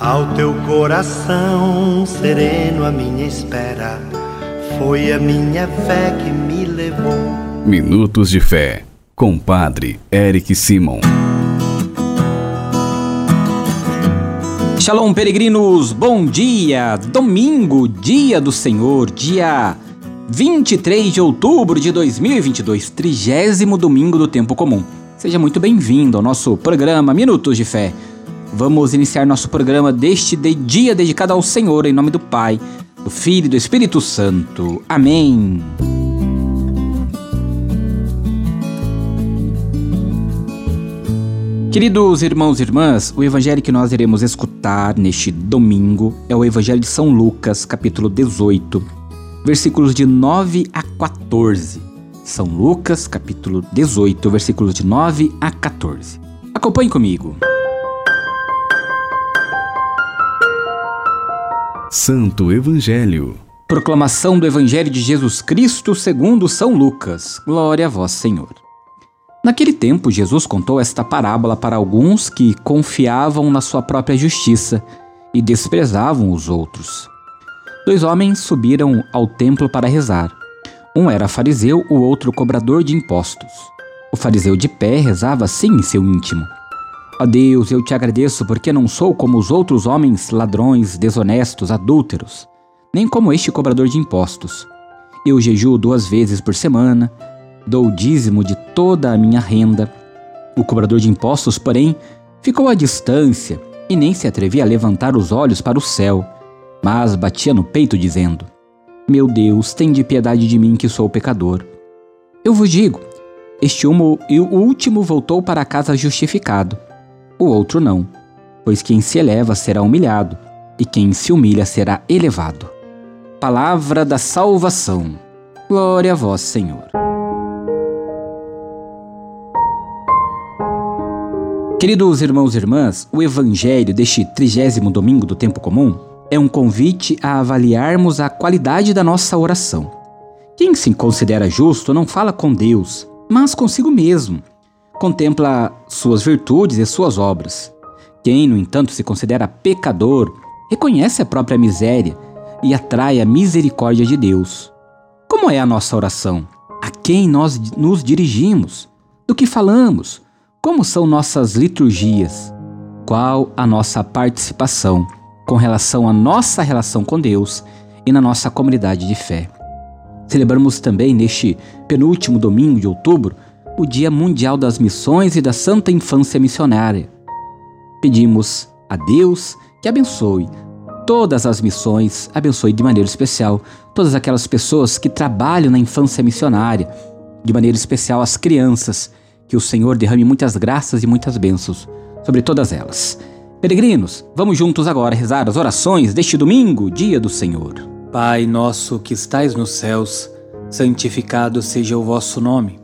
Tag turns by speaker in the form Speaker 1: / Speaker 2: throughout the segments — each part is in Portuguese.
Speaker 1: Ao teu coração sereno, a minha espera foi a minha fé que me levou.
Speaker 2: Minutos de Fé, com Padre Eric Simon.
Speaker 3: Shalom, peregrinos, bom dia! Domingo, dia do Senhor, dia 23 de outubro de 2022, trigésimo domingo do tempo comum. Seja muito bem-vindo ao nosso programa Minutos de Fé Vamos iniciar nosso programa deste dia dedicado ao Senhor, em nome do Pai, do Filho e do Espírito Santo. Amém. Queridos irmãos e irmãs, o evangelho que nós iremos escutar neste domingo é o Evangelho de São Lucas, capítulo 18, versículos de 9 a 14. São Lucas, capítulo 18, versículos de 9 a 14. Acompanhe comigo.
Speaker 2: Santo Evangelho.
Speaker 3: Proclamação do Evangelho de Jesus Cristo segundo São Lucas. Glória a vós, Senhor. Naquele tempo, Jesus contou esta parábola para alguns que confiavam na sua própria justiça e desprezavam os outros. Dois homens subiram ao templo para rezar. Um era fariseu, o outro cobrador de impostos. O fariseu de pé rezava assim em seu íntimo: Ó Deus, eu te agradeço porque não sou como os outros homens ladrões, desonestos, adúlteros, nem como este cobrador de impostos. Eu jejuo duas vezes por semana, dou o dízimo de toda a minha renda. O cobrador de impostos, porém, ficou à distância e nem se atrevia a levantar os olhos para o céu, mas batia no peito, dizendo: Meu Deus, tem de piedade de mim que sou pecador. Eu vos digo: este último voltou para casa justificado o outro não. Pois quem se eleva será humilhado, e quem se humilha será elevado. Palavra da salvação. Glória a vós, Senhor. Queridos irmãos e irmãs, o Evangelho deste trigésimo domingo do tempo comum é um convite a avaliarmos a qualidade da nossa oração. Quem se considera justo não fala com Deus, mas consigo mesmo contempla suas virtudes e suas obras. Quem, no entanto, se considera pecador, reconhece a própria miséria e atrai a misericórdia de Deus. Como é a nossa oração? A quem nós nos dirigimos? Do que falamos? Como são nossas liturgias? Qual a nossa participação com relação à nossa relação com Deus e na nossa comunidade de fé? Celebramos também neste penúltimo domingo de outubro o Dia Mundial das Missões e da Santa Infância Missionária. Pedimos a Deus que abençoe todas as missões, abençoe de maneira especial todas aquelas pessoas que trabalham na infância missionária, de maneira especial as crianças, que o Senhor derrame muitas graças e muitas bênçãos sobre todas elas. Peregrinos, vamos juntos agora rezar as orações deste domingo, dia do Senhor. Pai nosso que estais nos céus, santificado seja o vosso nome.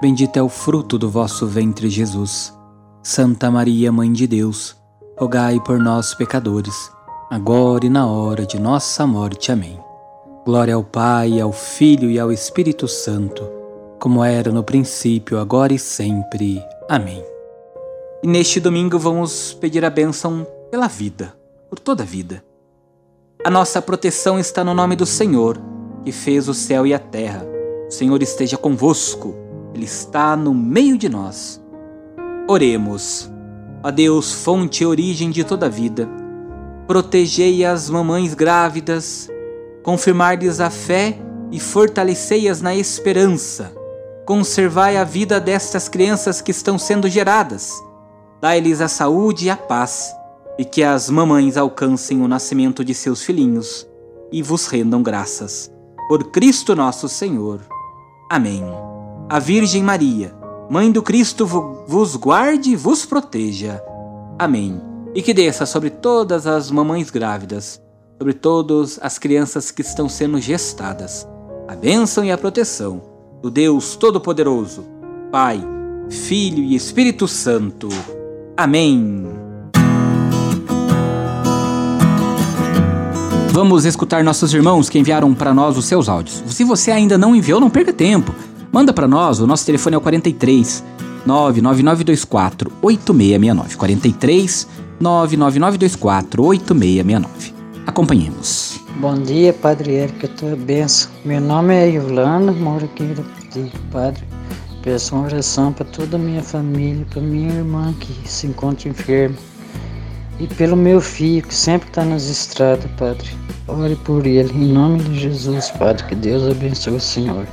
Speaker 3: Bendito é o fruto do vosso ventre, Jesus. Santa Maria, Mãe de Deus, rogai por nós, pecadores, agora e na hora de nossa morte. Amém. Glória ao Pai, ao Filho e ao Espírito Santo, como era no princípio, agora e sempre. Amém. E neste domingo vamos pedir a bênção pela vida, por toda a vida. A nossa proteção está no nome do Senhor, que fez o céu e a terra. O Senhor esteja convosco. Ele está no meio de nós. Oremos. A Deus, fonte e origem de toda vida, protegei as mamães grávidas, confirmar-lhes a fé e fortalecei-as na esperança. Conservai a vida destas crianças que estão sendo geradas. Dai-lhes a saúde e a paz, e que as mamães alcancem o nascimento de seus filhinhos e vos rendam graças. Por Cristo nosso Senhor. Amém a Virgem Maria, Mãe do Cristo, vos guarde e vos proteja. Amém. E que desça sobre todas as mamães grávidas sobre todas as crianças que estão sendo gestadas. A bênção e a proteção do Deus Todo-Poderoso, Pai, Filho e Espírito Santo. Amém. Vamos escutar nossos irmãos que enviaram para nós os seus áudios. Se você ainda não enviou, não perca tempo. Manda para nós, o nosso telefone é o 43 99924 8669. 43 99924 8669. Acompanhemos.
Speaker 4: Bom dia, Padre Érica, tua benção. Meu nome é Yolanda, moro aqui em. Padre, peço uma oração para toda a minha família, para minha irmã que se encontra enferma e pelo meu filho que sempre está nas estradas, Padre. Ore por ele, em nome de Jesus, Padre. Que Deus abençoe o Senhor.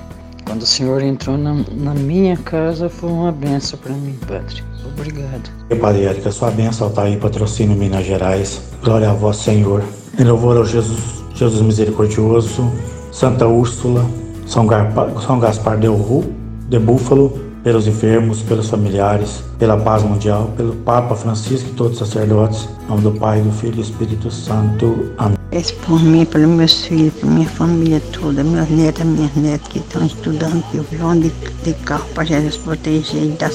Speaker 4: Quando o Senhor entrou na, na minha casa, foi uma benção para mim, Padre. Obrigado.
Speaker 5: Padre Érica, sua benção está aí, patrocínio Minas Gerais. Glória a vós, Senhor. Em louvor ao Jesus, Jesus Misericordioso, Santa Úrsula, São, Garpa, São Gaspar de Uru, de Búfalo, pelos enfermos, pelos familiares, pela paz mundial, pelo Papa Francisco e todos os sacerdotes, em nome do Pai, do Filho e do Espírito Santo. Amém.
Speaker 6: Peço por mim, pelos meus filhos, por minha família toda, meus netos, minhas netas que estão estudando, que vou de, de carro para Jesus proteger e dar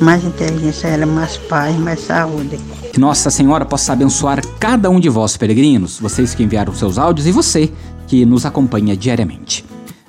Speaker 6: mais inteligência, ela, mais paz, mais saúde.
Speaker 3: Que Nossa Senhora possa abençoar cada um de vós, peregrinos, vocês que enviaram seus áudios e você que nos acompanha diariamente.